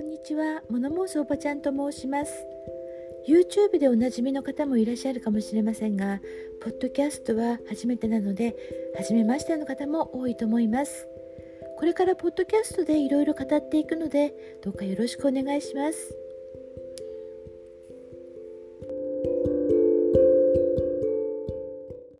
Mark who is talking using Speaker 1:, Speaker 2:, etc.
Speaker 1: んにちは。モノモースおばちゃんと申します。YouTube でおなじみの方もいらっしゃるかもしれませんがポッドキャストは初めてなので初めましての方も多いと思います。これからポッドキャストでいろいろ語っていくのでどうかよろしくお願いします。